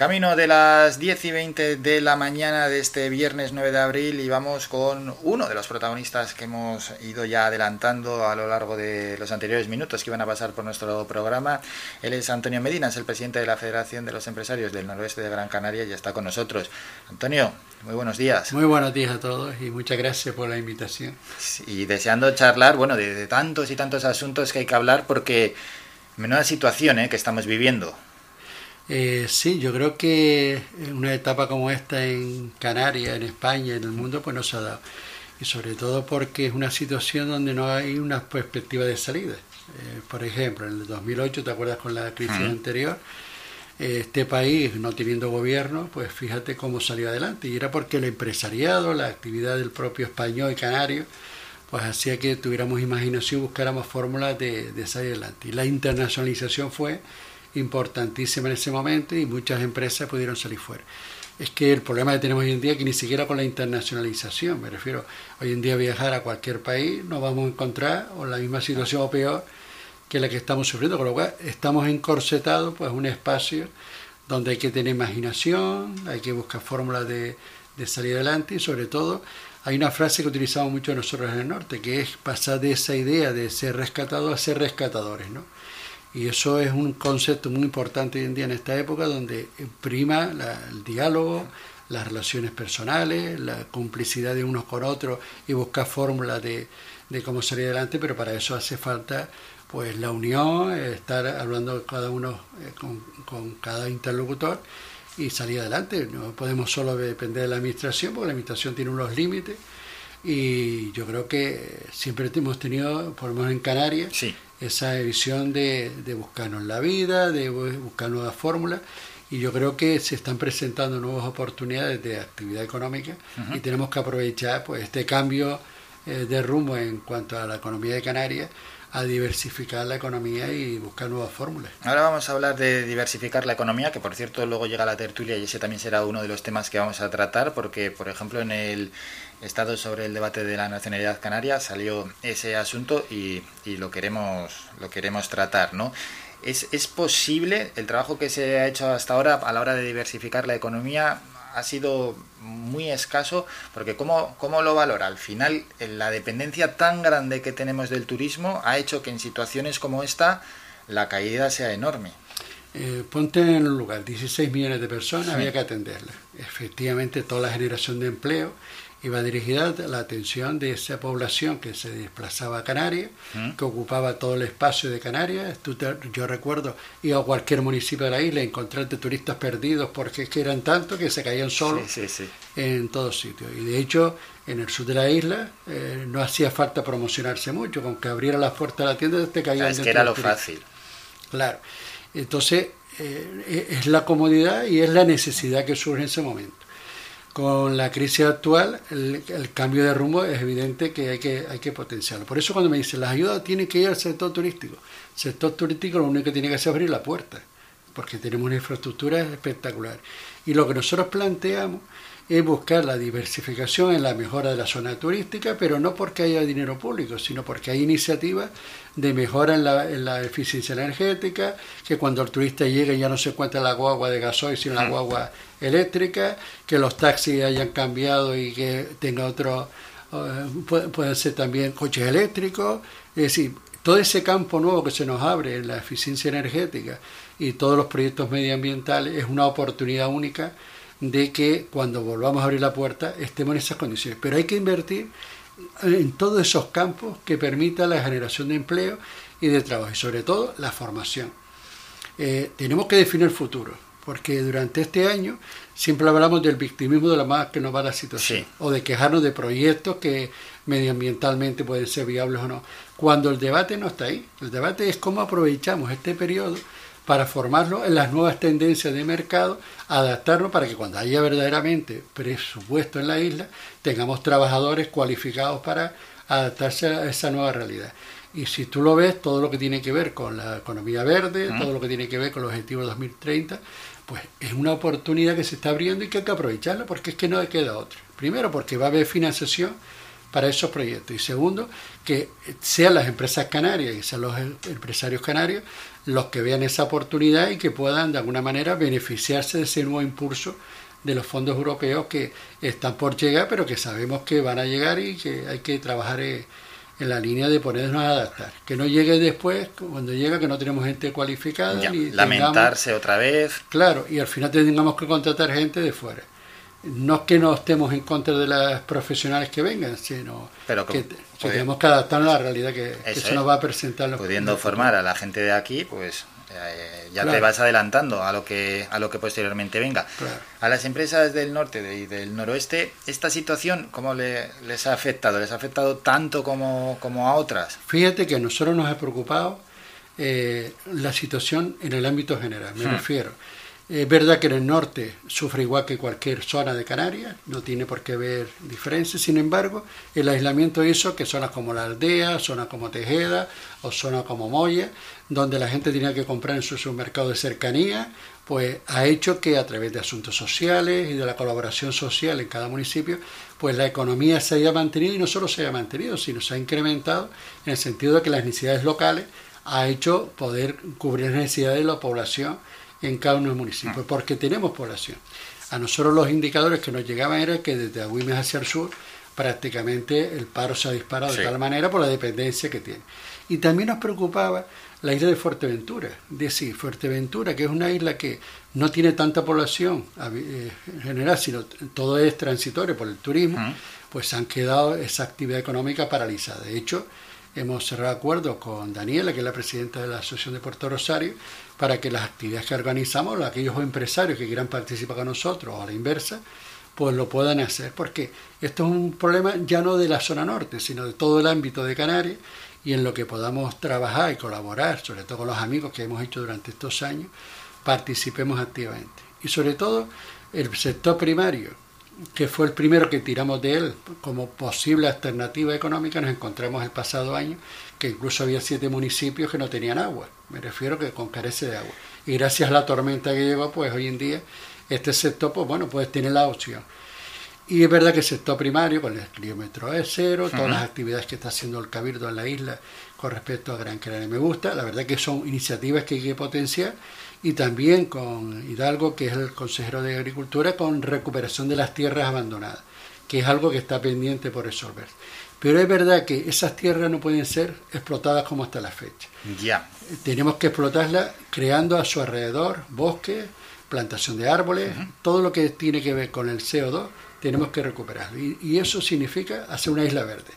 Camino de las 10 y 20 de la mañana de este viernes 9 de abril y vamos con uno de los protagonistas que hemos ido ya adelantando a lo largo de los anteriores minutos que iban a pasar por nuestro programa. Él es Antonio Medina, es el presidente de la Federación de los Empresarios del Noroeste de Gran Canaria y está con nosotros. Antonio, muy buenos días. Muy buenos días a todos y muchas gracias por la invitación. Y deseando charlar, bueno, de, tantos y tantos asuntos que hay que hablar porque menuda situación ¿eh? que estamos viviendo. Eh, sí, yo creo que una etapa como esta en Canarias, en España, en el mundo, pues no se ha dado. Y sobre todo porque es una situación donde no hay una perspectiva de salida. Eh, por ejemplo, en el 2008, ¿te acuerdas con la crisis anterior? Eh, este país, no teniendo gobierno, pues fíjate cómo salió adelante. Y era porque el empresariado, la actividad del propio español y canario, pues hacía que tuviéramos imaginación, buscáramos fórmulas de, de salir adelante. Y la internacionalización fue importantísima en ese momento y muchas empresas pudieron salir fuera. Es que el problema que tenemos hoy en día es que ni siquiera con la internacionalización, me refiero, hoy en día viajar a cualquier país nos vamos a encontrar o la misma situación o peor que la que estamos sufriendo, con lo cual estamos encorsetados pues un espacio donde hay que tener imaginación, hay que buscar fórmulas de, de salir adelante y sobre todo hay una frase que utilizamos mucho nosotros en el norte, que es pasar de esa idea de ser rescatado a ser rescatadores, ¿no? Y eso es un concepto muy importante hoy en día en esta época donde prima el diálogo, las relaciones personales, la complicidad de unos con otros y buscar fórmulas de, cómo salir adelante, pero para eso hace falta pues la unión, estar hablando cada uno eh, con, con cada interlocutor y salir adelante. No podemos solo depender de la administración, porque la administración tiene unos límites y yo creo que siempre hemos tenido, por lo en Canarias, esa visión de, de, buscarnos la vida, de buscar nuevas fórmulas y yo creo que se están presentando nuevas oportunidades de actividad económica y tenemos que aprovechar pues este cambio eh, de rumbo en cuanto a la economía de Canarias a diversificar la economía y buscar nuevas fórmulas. Ahora vamos a hablar de diversificar la economía, que por cierto luego llega la tertulia y ese también será uno de los temas que vamos a tratar, porque por ejemplo en el Estado sobre el debate de la nacionalidad canaria salió ese asunto y, y lo queremos lo queremos tratar, ¿no? ¿Es, ¿Es posible el trabajo que se ha hecho hasta ahora a la hora de diversificar la economía? Ha sido muy escaso, porque ¿cómo, ¿cómo, lo valora? Al final, la dependencia tan grande que tenemos del turismo ha hecho que en situaciones como esta la caída sea enorme. Eh, ponte en un lugar, 16 millones de personas, había que atenderlas. Efectivamente, toda la generación de empleo iba dirigida la atención de esa población que se desplazaba a Canarias, que ocupaba todo el espacio de Canarias. yo recuerdo ir a cualquier municipio de la isla y encontrarte turistas perdidos porque es que eran tantos que se caían solos en todos sitios. Y de hecho, en el sur de la isla eh, no hacía falta promocionarse mucho, con que abriera las puertas de la tienda te caían. Es que era lo fácil. Claro. Entonces, eh, es la comodidad y es la necesidad que surge en ese momento con la crisis actual, el, cambio de rumbo es evidente que hay, que hay que potenciarlo. Por eso cuando me dicen las ayudas tienen que ir al sector turístico, el sector turístico lo único que tiene que hacer es abrir la puerta, porque tenemos una infraestructura espectacular. Y lo que nosotros planteamos es buscar la diversificación en la mejora de la zona turística, pero no porque haya dinero público, sino porque hay iniciativas de mejora en la, en la eficiencia energética, que cuando el turista llegue ya no se encuentra la guagua de gasoil, sino la guagua eléctrica, que los taxis hayan cambiado y que tenga otro, uh, pueden ser también coches eléctricos, es decir, todo ese campo nuevo que se nos abre en la eficiencia energética y todos los proyectos medioambientales es una oportunidad única de que cuando volvamos a abrir la puerta estemos en esas condiciones. Pero hay que invertir en todos esos campos que permitan la generación de empleo y de trabajo y sobre todo la formación. Eh, tenemos que definir el futuro, porque durante este año siempre hablamos del victimismo de la más que nos va la situación, o de quejarnos de proyectos que medioambientalmente pueden ser viables o no, cuando el debate no está ahí. El debate es cómo aprovechamos este periodo para formarlo en las nuevas tendencias de mercado, adaptarlo para que cuando haya verdaderamente presupuesto en la isla, tengamos trabajadores cualificados para adaptarse a esa nueva realidad. Y si tú lo ves, todo lo que tiene que ver con la economía verde, todo lo que tiene que ver con los objetivos 2030, pues es una oportunidad que se está abriendo y que hay que aprovecharla porque es que no queda otra. Primero porque va a haber financiación para esos proyectos. Y segundo, que sean las empresas canarias y sean los em, empresarios canarios los que vean esa oportunidad y que puedan de alguna manera beneficiarse de ese nuevo impulso de los fondos europeos que están por llegar, pero que sabemos que van a llegar y que hay que trabajar en la línea de ponernos a adaptar. Que no llegue después, cuando llega, que no tenemos gente cualificada. ni lamentarse otra vez. Claro, y al final tengamos que contratar gente de fuera no es que no estemos en contra de las profesionales que vengan, sino que, tenemos que adaptar a la realidad que, se nos va a presentar. Los Pudiendo formar a la gente de aquí, pues eh, ya te vas adelantando a lo que a lo que posteriormente venga. A las empresas del norte y del noroeste, ¿esta situación cómo les ha afectado? ¿Les ha afectado tanto como, como a otras? Fíjate que a nosotros nos ha preocupado eh, la situación en el ámbito general, me hmm. refiero es verdad que en el norte sufre igual que cualquier zona de Canarias, no tiene por qué haber diferencias, sin embargo, el aislamiento hizo que zonas como la aldea, zonas como Tejeda o zonas como Moya, donde la gente tenía que comprar en su supermercado de cercanía, pues ha hecho que a través de asuntos sociales y de la colaboración social en cada municipio, pues la economía se haya mantenido y no solo se haya mantenido, sino se ha incrementado en el sentido de que las necesidades locales ha hecho poder cubrir las necesidades de la población en cada uno de los municipios, porque tenemos población. A nosotros los indicadores que nos llegaban era que desde Agüimes hacia el sur prácticamente el paro se ha disparado de tal manera por la dependencia que tiene. Y también nos preocupaba la isla de Fuerteventura. Decir, Fuerteventura, que es una isla que no tiene tanta población eh, en general, sino todo es transitorio por el turismo, pues han quedado esa actividad económica paralizada. De hecho, hemos cerrado acuerdos con Daniela, que es la presidenta de la Asociación de Puerto Rosario, para que las actividades que organizamos, aquellos empresarios que quieran participar con nosotros o a la inversa, pues lo puedan hacer, porque esto es un problema ya no de la zona norte, sino de todo el ámbito de Canarias y en lo que podamos trabajar y colaborar, sobre todo con los amigos que hemos hecho durante estos años, participemos activamente. Y sobre todo el sector primario, que fue el primero que tiramos de él como posible alternativa económica, nos encontramos el pasado año que incluso había siete municipios que no tenían agua me refiero que con carece de agua. Y gracias a la tormenta que llegó, pues hoy en día este sector, pues bueno, pues tiene la opción. Y es verdad que el sector primario, con el kilómetro es cero, todas las actividades que está haciendo el Cabildo en la isla con respecto a Gran Canaria me gusta, la verdad que son iniciativas que hay que potenciar y también con Hidalgo, que es el consejero de Agricultura, con recuperación de las tierras abandonadas, que es algo que está pendiente por resolver. Pero es verdad que esas tierras no pueden ser explotadas como hasta la fecha. Ya. Tenemos que explotarlas creando a su alrededor bosques, plantación de árboles, todo lo que tiene que ver con el CO2 tenemos que recuperarlo. Y, eso significa hacer una isla verde.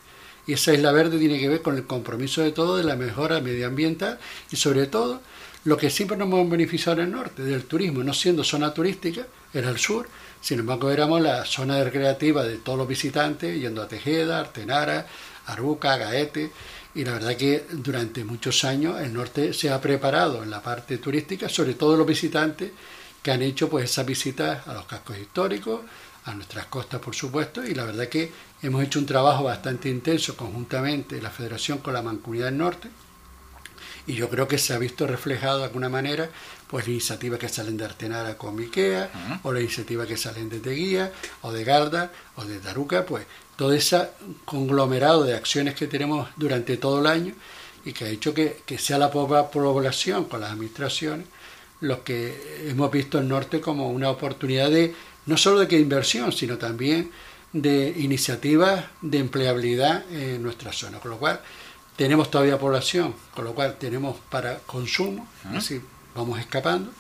Y esa isla verde tiene que ver con el compromiso de todo de la mejora medioambiental y sobre todo lo que siempre nos hemos beneficiado en el norte, del turismo, no siendo zona turística, era el sur, sin embargo, éramos la zona recreativa de todos los visitantes, yendo a Tejeda, Artenara, Aruca, Gaete, y la verdad que durante muchos años el norte se ha preparado en la parte turística, sobre todo los visitantes que han hecho pues esas visitas a los cascos históricos, a nuestras costas por supuesto, y la verdad que hemos hecho un trabajo bastante intenso conjuntamente la Federación con la Mancomunidad del Norte, y yo creo que se ha visto reflejado de alguna manera pues iniciativas que salen de Artenara con Miquea, o las iniciativas que salen de Teguía, o de Garda, o de Taruca, pues todo ese conglomerado de acciones que tenemos durante todo el año y que ha hecho que, sea la población con las administraciones los que hemos visto el norte como una oportunidad de no solo de que inversión, sino también de iniciativas de empleabilidad en nuestra zona. Con lo cual, tenemos todavía población, con lo cual tenemos para consumo, así vamos escapando,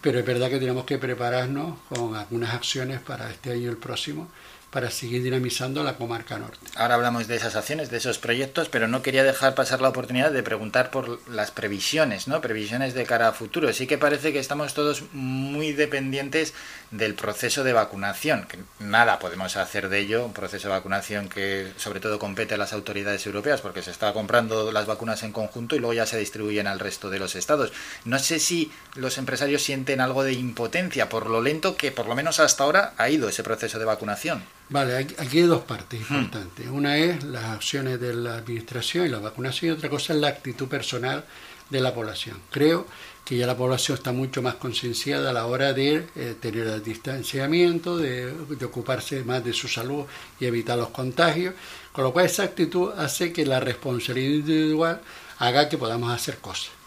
pero es verdad que tenemos que prepararnos con algunas acciones para este año y el próximo para seguir dinamizando la comarca norte. Ahora hablamos de esas acciones, de esos proyectos, pero no quería dejar pasar la oportunidad de preguntar por las previsiones, ¿no? Previsiones de cara a futuro. Sí que parece que estamos todos muy dependientes del proceso de vacunación, que nada podemos hacer de ello, un proceso de vacunación que sobre todo compete a las autoridades europeas porque se está comprando las vacunas en conjunto y luego ya se distribuyen al resto de los estados. No sé si los empresarios sienten algo de impotencia por lo lento que por lo menos hasta ahora ha ido ese proceso de vacunación. Vale, aquí hay dos partes hmm. importantes. Una es las acciones de la administración y la vacunación y otra cosa es la actitud personal de la población. Creo que ya la población está mucho más concienciada a la hora de eh, tener el distanciamiento, de, ocuparse más de su salud y evitar los contagios, con lo cual esa actitud hace que la responsabilidad individual haga que podamos hacer cosas.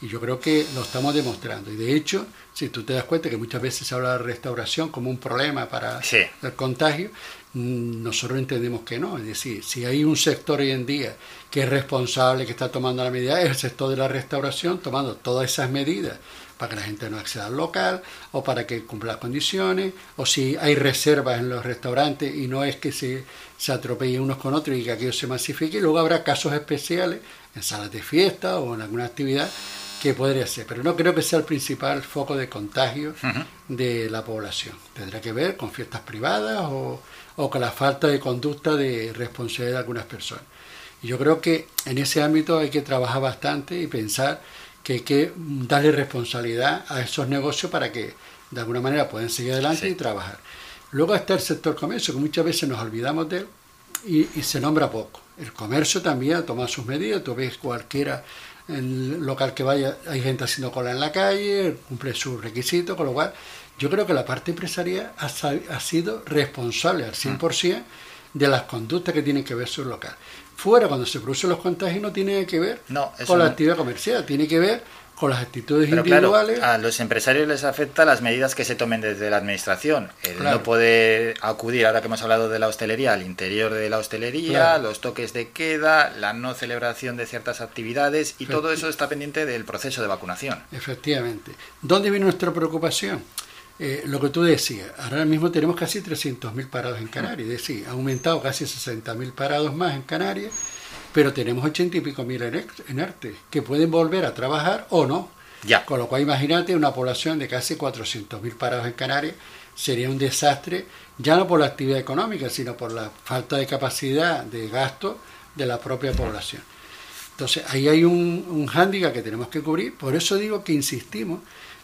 Y yo creo que lo estamos demostrando. Y de hecho, si tú te das cuenta que muchas veces se habla de restauración como un problema para el contagio, mm, nosotros entendemos que no. Es decir, si hay un sector hoy en día que es responsable, que está tomando la medida, es el sector de la restauración, tomando todas esas medidas para que la gente no acceda al local o para que cumpla las condiciones, o si hay reservas en los restaurantes y no es que se, se atropellen unos con otros y que aquello se masifique, y luego habrá casos especiales en salas de fiesta o en alguna actividad que podría ser, pero no creo que sea el principal foco de contagio de la población. Tendrá que ver con fiestas privadas o, o con la falta de conducta de responsabilidad de algunas personas. Y yo creo que en ese ámbito hay que trabajar bastante y pensar que hay que darle responsabilidad a esos negocios para que de alguna manera puedan seguir adelante y trabajar. Luego está el sector comercio, que muchas veces nos olvidamos de él y, se nombra poco. El comercio también toma sus medidas, tú ves cualquiera el local que vaya, hay gente haciendo cola en la calle, cumple sus requisitos, con lo cual yo creo que la parte empresarial ha, ha sido responsable al 100% de las conductas que tienen que ver su local fuera cuando se producen los contagios no tiene que ver con la actividad comercial, tiene que ver con las actitudes individuales. a los empresarios les afecta las medidas que se tomen desde la administración. El no poder acudir, ahora que hemos hablado de la hostelería, al interior de la hostelería, los toques de queda, la no celebración de ciertas actividades y todo eso está pendiente del proceso de vacunación. Efectivamente. ¿Dónde viene nuestra preocupación? Eh, lo que tú decías, ahora mismo tenemos casi 300.000 parados en Canarias, es decir, ha aumentado casi 60.000 parados más en Canarias, pero tenemos 80 y pico mil en arte, que pueden volver a trabajar o no. Ya. Con lo cual, imagínate una población de casi 400.000 parados en Canarias, sería un desastre, ya no por la actividad económica, sino por la falta de capacidad de gasto de la propia población. Entonces, ahí hay un, un hándicap que tenemos que cubrir, por eso digo que insistimos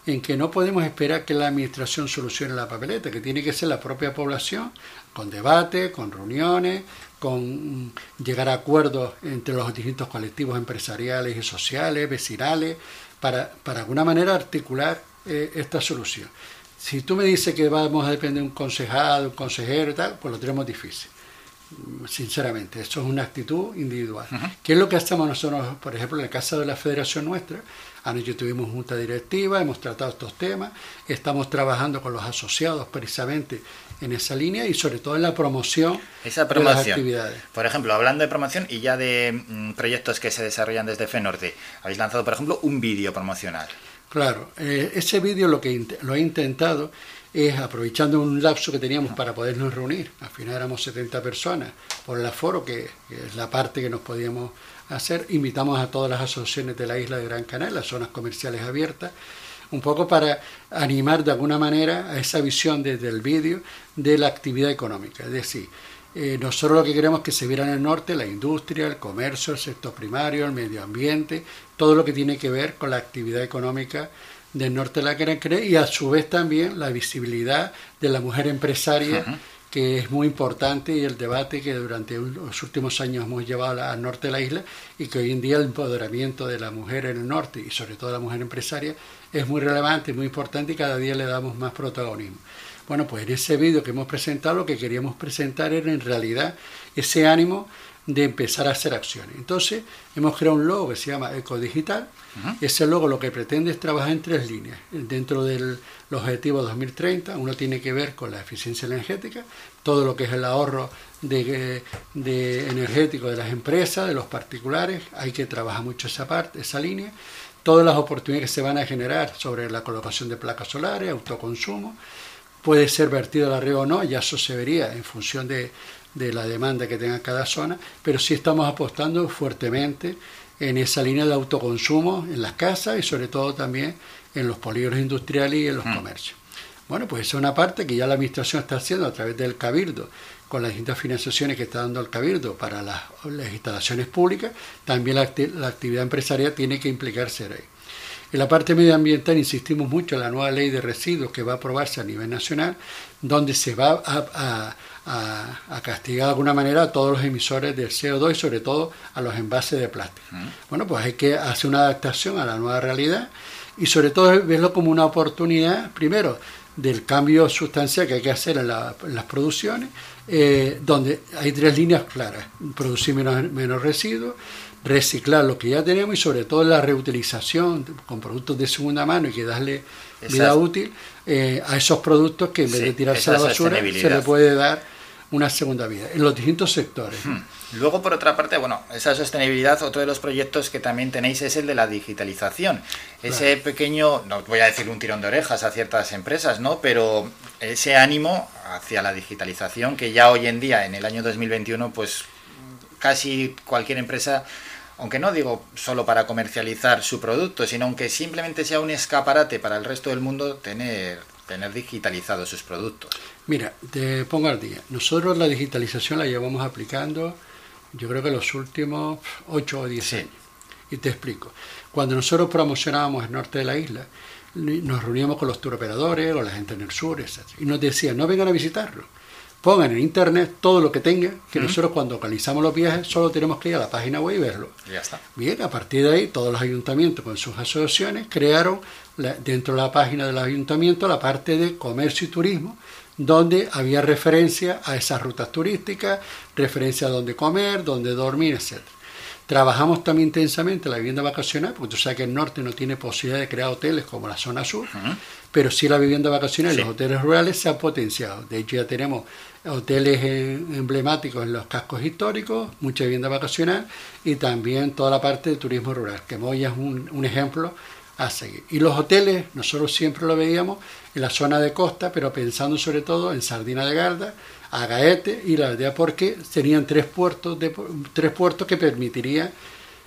en que no podemos esperar que la administración solucione la papeleta, que tiene que ser la propia población, con debate, con reuniones, con mm, llegar a acuerdos entre los distintos colectivos empresariales y sociales, vecinales, para, para alguna manera articular eh, esta solución. Si tú me dices que vamos a depender de un concejado, un consejero y tal, pues lo tenemos difícil sinceramente. Eso es una actitud individual. ¿Qué es lo que hacemos nosotros, por ejemplo, en el caso de la federación nuestra? Anoche tuvimos junta directiva, hemos tratado estos temas, estamos trabajando con los asociados precisamente en esa línea y sobre todo en la promoción, esa de las actividades. Por ejemplo, hablando de promoción y ya de mm, proyectos que se desarrollan desde FENORTE, habéis lanzado, por ejemplo, un vídeo promocional. Claro, eh, ese vídeo lo que lo he intentado es aprovechando un lapso que teníamos para podernos reunir. Al final éramos 70 personas por el aforo, que, es la parte que nos podíamos hacer. Invitamos a todas las asociaciones de la isla de Gran Canaria, las zonas comerciales abiertas, un poco para animar de alguna manera a esa visión desde el vídeo de la actividad económica. Es decir, eh, nosotros lo que queremos es que se viera en el norte la industria, el comercio, el sector primario, el medio ambiente, todo lo que tiene que ver con la actividad económica del norte de la Gran Canaria y a su vez también la visibilidad de la mujer empresaria, que es muy importante y el debate que durante los últimos años hemos llevado al norte de la isla y que hoy en día el empoderamiento de la mujer en el norte y sobre todo la mujer empresaria es muy relevante, muy importante y cada día le damos más protagonismo. Bueno, pues en ese vídeo que hemos presentado lo que queríamos presentar era en realidad ese ánimo de empezar a hacer acciones. Entonces, hemos creado un logo que se llama Ecodigital. Ese logo lo que pretende es trabajar en tres líneas. Dentro del objetivo 2030, uno tiene que ver con la eficiencia energética, todo lo que es el ahorro de, de energético de las empresas, de los particulares, hay que trabajar mucho esa parte, esa línea. Todas las oportunidades que se van a generar sobre la colocación de placas solares, autoconsumo, puede ser vertido a la red o no, ya eso se vería en función de, de la demanda que tenga cada zona, pero sí estamos apostando fuertemente en esa línea de autoconsumo en las casas y sobre todo también en los polígonos industriales y en los mm. comercios. Bueno, pues esa es una parte que ya la Administración está haciendo a través del Cabildo, con las distintas financiaciones que está dando el Cabildo para las, instalaciones públicas, también la, actividad empresarial tiene que implicarse ahí. En la parte medioambiental insistimos mucho en la nueva ley de residuos que va a aprobarse a nivel nacional, donde se va a, a, castigar de alguna manera a todos los emisores del CO2 y sobre todo a los envases de plástico. Bueno, pues hay que hacer una adaptación a la nueva realidad y sobre todo verlo como una oportunidad, primero, del cambio sustancial que hay que hacer en, las producciones, eh, donde hay tres líneas claras, producir menos, menos residuos, reciclar lo que ya tenemos y sobre todo la reutilización con productos de segunda mano y que darle vida útil eh, a esos productos que en vez de tirarse a la basura se le puede dar una segunda vida en los distintos sectores. Hmm. Luego, por otra parte, bueno, esa sostenibilidad, otro de los proyectos que también tenéis es el de la digitalización. Ese pequeño, no voy a decir un tirón de orejas a ciertas empresas, ¿no? Pero ese ánimo hacia la digitalización que ya hoy en día, en el año 2021, pues casi cualquier empresa aunque no digo solo para comercializar su producto, sino aunque simplemente sea un escaparate para el resto del mundo, tener, tener digitalizados sus productos. Mira, te pongo al día. Nosotros la digitalización la llevamos aplicando, yo creo que los últimos 8 o 10 años. Y te explico. Cuando nosotros promocionábamos el norte de la isla, nos reuníamos con los turoperadores o la gente en el sur, etc. Y nos decían, no vengan a visitarlo pongan en internet todo lo que tengan, que nosotros cuando localizamos los viajes solo tenemos que ir a la página web y verlo. Ya está. Bien, a partir de ahí todos los ayuntamientos con sus asociaciones crearon dentro de la página del ayuntamiento la parte de comercio y turismo, donde había referencia a esas rutas turísticas, referencia a dónde comer, dónde dormir, etc. Trabajamos también intensamente la vivienda vacacional, porque tú sabes que el norte no tiene posibilidad de crear hoteles como la zona sur, pero sí la vivienda vacacional y los hoteles rurales se han potenciado. De hecho, ya tenemos hoteles emblemáticos en los cascos históricos, mucha vivienda vacacional y también toda la parte de turismo rural, que Moya es un, un ejemplo a seguir. Y los hoteles, nosotros siempre lo veíamos en la zona de costa, pero pensando sobre todo en Sardina de Garda, a Gaete y la aldea porque serían tres puertos, de, tres puertos que permitirían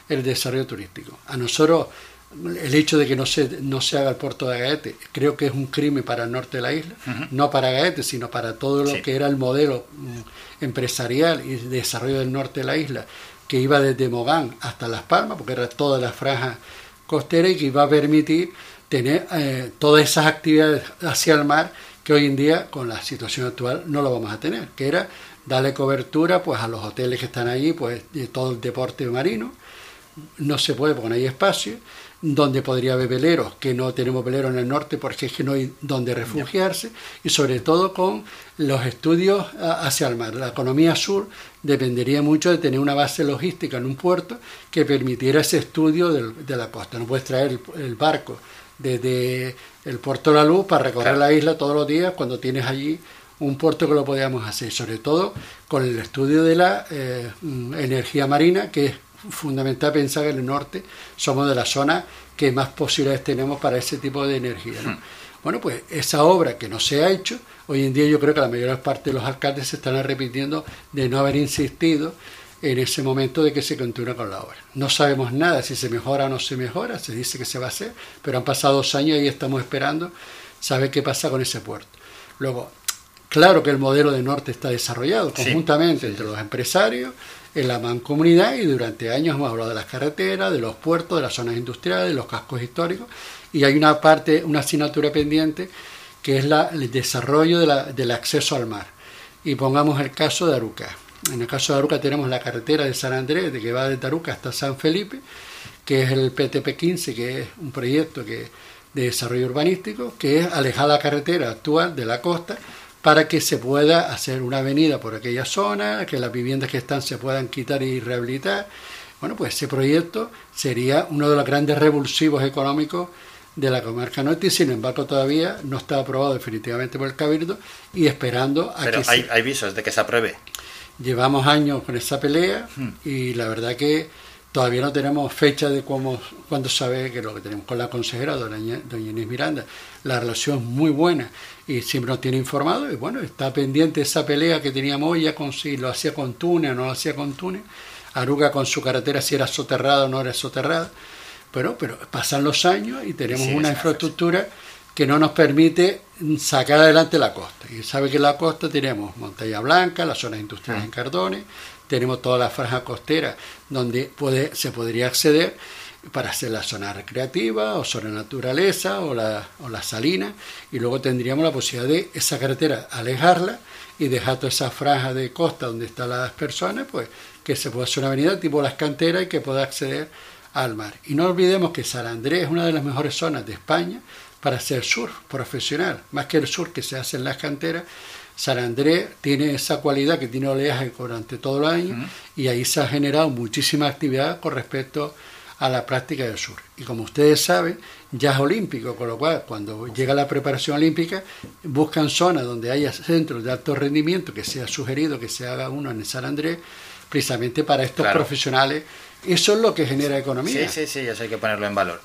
el desarrollo turístico. A nosotros el hecho de que no se, no se haga el puerto de Gaete creo que es un crimen para el norte de la isla, no para Gaete, sino para todo lo que era el modelo mm, empresarial y desarrollo del norte de la isla, que iba desde Mogán hasta Las Palmas, porque era toda la franja costera y que iba a permitir tener eh, todas esas actividades hacia el mar que hoy en día con la situación actual no lo vamos a tener, que era darle cobertura pues a los hoteles que están allí, pues de todo el deporte marino, no se puede porque no hay espacio, donde podría haber veleros, que no tenemos veleros en el norte porque es que no hay donde refugiarse, y sobre todo con los estudios hacia el mar. La economía sur dependería mucho de tener una base logística en un puerto que permitiera ese estudio de la costa. No puedes traer el barco desde el puerto de la luz para recorrer la isla todos los días cuando tienes allí un puerto que lo podíamos hacer, sobre todo con el estudio de la eh, energía marina, que es fundamental pensar que en el norte somos de la zona que más posibilidades tenemos para ese tipo de energía. Hmm. Bueno, pues esa obra que no se ha hecho, hoy en día yo creo que la mayor parte de los alcaldes se están arrepintiendo de no haber insistido en ese momento de que se continúa con la obra. No sabemos nada si se mejora o no se mejora, se dice que se va a hacer, pero han pasado dos años y estamos esperando saber qué pasa con ese puerto. Luego, claro que el modelo de norte está desarrollado conjuntamente entre los empresarios, en la mancomunidad y durante años hemos hablado de las carreteras, de los puertos, de las zonas industriales, de los cascos históricos y hay una parte, una asignatura pendiente que es la, el desarrollo del acceso al mar. Y pongamos el caso de Aruca en el caso de Aruca tenemos la carretera de San Andrés, de que va de Taruca hasta San Felipe, que es el PTP-15, que es un proyecto que, de desarrollo urbanístico, que es alejar la carretera actual de la costa para que se pueda hacer una avenida por aquella zona, que las viviendas que están se puedan quitar y rehabilitar. Bueno, pues ese proyecto sería uno de los grandes revulsivos económicos de la comarca norte y sin embargo todavía no está aprobado definitivamente por el Cabildo y esperando a Pero hay, hay visos de que se apruebe. Llevamos años con esa pelea hmm. y la verdad que todavía no tenemos fecha de cómo, cuándo sabe que lo que tenemos con la consejera, doña, doña Inés Miranda. La relación es muy buena y siempre nos tiene informado y bueno, está pendiente esa pelea que teníamos ya con si lo hacía con Túnez o no lo hacía con Túnez. Aruga con su carretera si era soterrada o no era soterrada. Pero, pero pasan los años y tenemos una infraestructura que no nos permite sacar adelante la costa. Y sabe que en la costa tenemos Montaña Blanca, las zonas industriales en Cardones, tenemos toda la franja costera donde puede, se podría acceder para hacer la zona recreativa o zona naturaleza o la, o la salina y luego tendríamos la posibilidad de esa carretera alejarla y dejar toda esa franja de costa donde están las personas, pues que se pueda hacer una avenida tipo las canteras y que pueda acceder al mar. Y no olvidemos que San Andrés es una de las mejores zonas de España para hacer surf profesional, más que el surf que se hace en las canteras. San Andrés tiene esa cualidad que tiene oleaje durante todo el año y ahí se ha generado muchísima actividad con respecto a la práctica del surf. Y como ustedes saben, ya es olímpico, con lo cual cuando llega la preparación olímpica buscan zonas donde haya centros de alto rendimiento, que sea sugerido que se haga uno en San Andrés, precisamente para estos profesionales eso es lo que genera economía. Sí, sí, sí, eso hay que ponerlo en valor.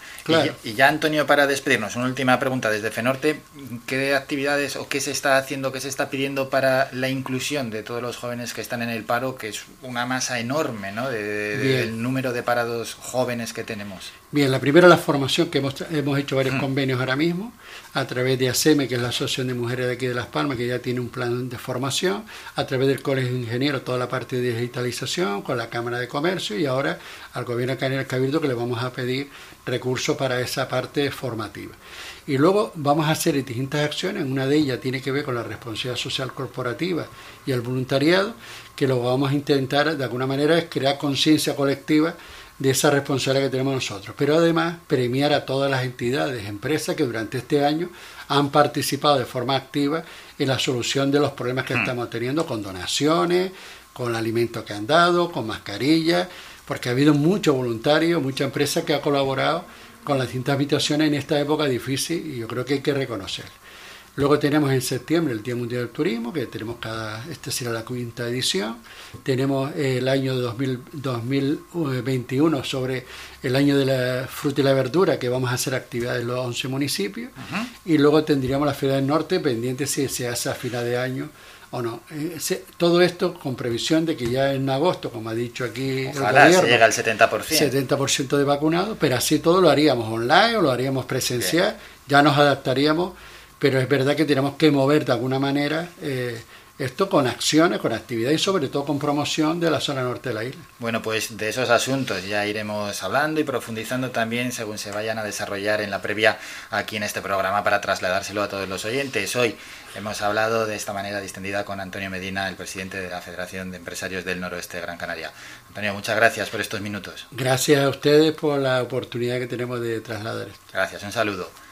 Y, ya, Antonio, para despedirnos, una última pregunta desde FENORTE. ¿Qué actividades o qué se está haciendo, qué se está pidiendo para la inclusión de todos los jóvenes que están en el paro, que es una masa enorme, ¿no? del número de parados jóvenes que tenemos? Bien, la primera la formación, que hemos, hemos hecho varios convenios ahora mismo, a través de ASEME, que es la Asociación de Mujeres de aquí de Las Palmas, que ya tiene un plan de formación, a través del Colegio de Ingenieros, toda la parte de digitalización, con la Cámara de Comercio, y ahora al Gobierno de el Cabildo, que le vamos a pedir recursos para esa parte formativa. Y luego vamos a hacer distintas acciones, una de ellas tiene que ver con la responsabilidad social corporativa y el voluntariado, que lo vamos a intentar de alguna manera es crear conciencia colectiva de esa responsabilidad que tenemos nosotros, pero además premiar a todas las entidades, empresas que durante este año han participado de forma activa en la solución de los problemas que hmm. estamos teniendo con donaciones, con el alimento que han dado, con mascarillas, porque ha habido mucho voluntario, mucha empresa que ha colaborado con las distintas habitaciones en esta época difícil y yo creo que hay que reconocer. Luego tenemos en septiembre el Día Mundial del Turismo, que tenemos cada, esta será la quinta edición. Tenemos el año 2021 sobre el año de la fruta y la verdura, que vamos a hacer actividades en los 11 municipios. Y luego tendríamos la Feria del Norte, pendiente si se hace a final de año o no. Eh, todo esto con previsión de que ya en agosto, como ha dicho aquí el gobierno, se llega al 70%. 70% de vacunados, pero así todo lo haríamos online o lo haríamos presencial, ya nos adaptaríamos pero es verdad que tenemos que mover de alguna manera eh, esto con acciones, con actividades y sobre todo con promoción de la zona norte de la isla. Bueno, pues de esos asuntos ya iremos hablando y profundizando también según se vayan a desarrollar en la previa aquí en este programa para trasladárselo a todos los oyentes. Hoy hemos hablado de esta manera distendida con Antonio Medina, el presidente de la Federación de Empresarios del Noroeste de Gran Canaria. Antonio, muchas gracias por estos minutos. Gracias a ustedes por la oportunidad que tenemos de trasladar esto. Gracias, un saludo.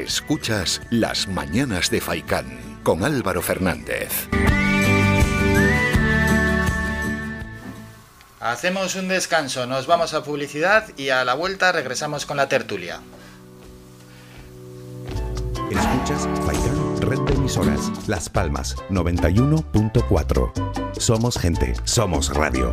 Escuchas Las Mañanas de Faicán con Álvaro Fernández. Hacemos un descanso, nos vamos a publicidad y a la vuelta regresamos con la tertulia. Escuchas Faikán Red de Emisoras, Las Palmas 91.4. Somos gente, somos radio.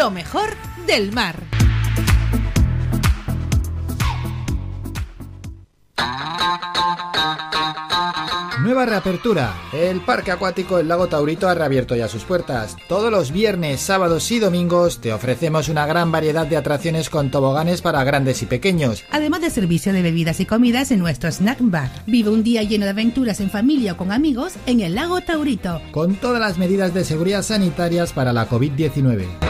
Lo mejor del mar. Nueva reapertura. El Parque Acuático El Lago Taurito ha reabierto ya sus puertas. Todos los viernes, sábados y domingos te ofrecemos una gran variedad de atracciones con toboganes para grandes y pequeños. Además de servicio de bebidas y comidas en nuestro snack bar. Vive un día lleno de aventuras en familia o con amigos en el Lago Taurito. Con todas las medidas de seguridad sanitarias para la COVID-19.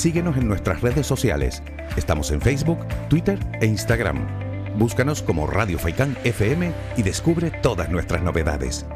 Síguenos en nuestras redes sociales. Estamos en Facebook, Twitter e Instagram. Búscanos como Radio Faicán FM y descubre todas nuestras novedades.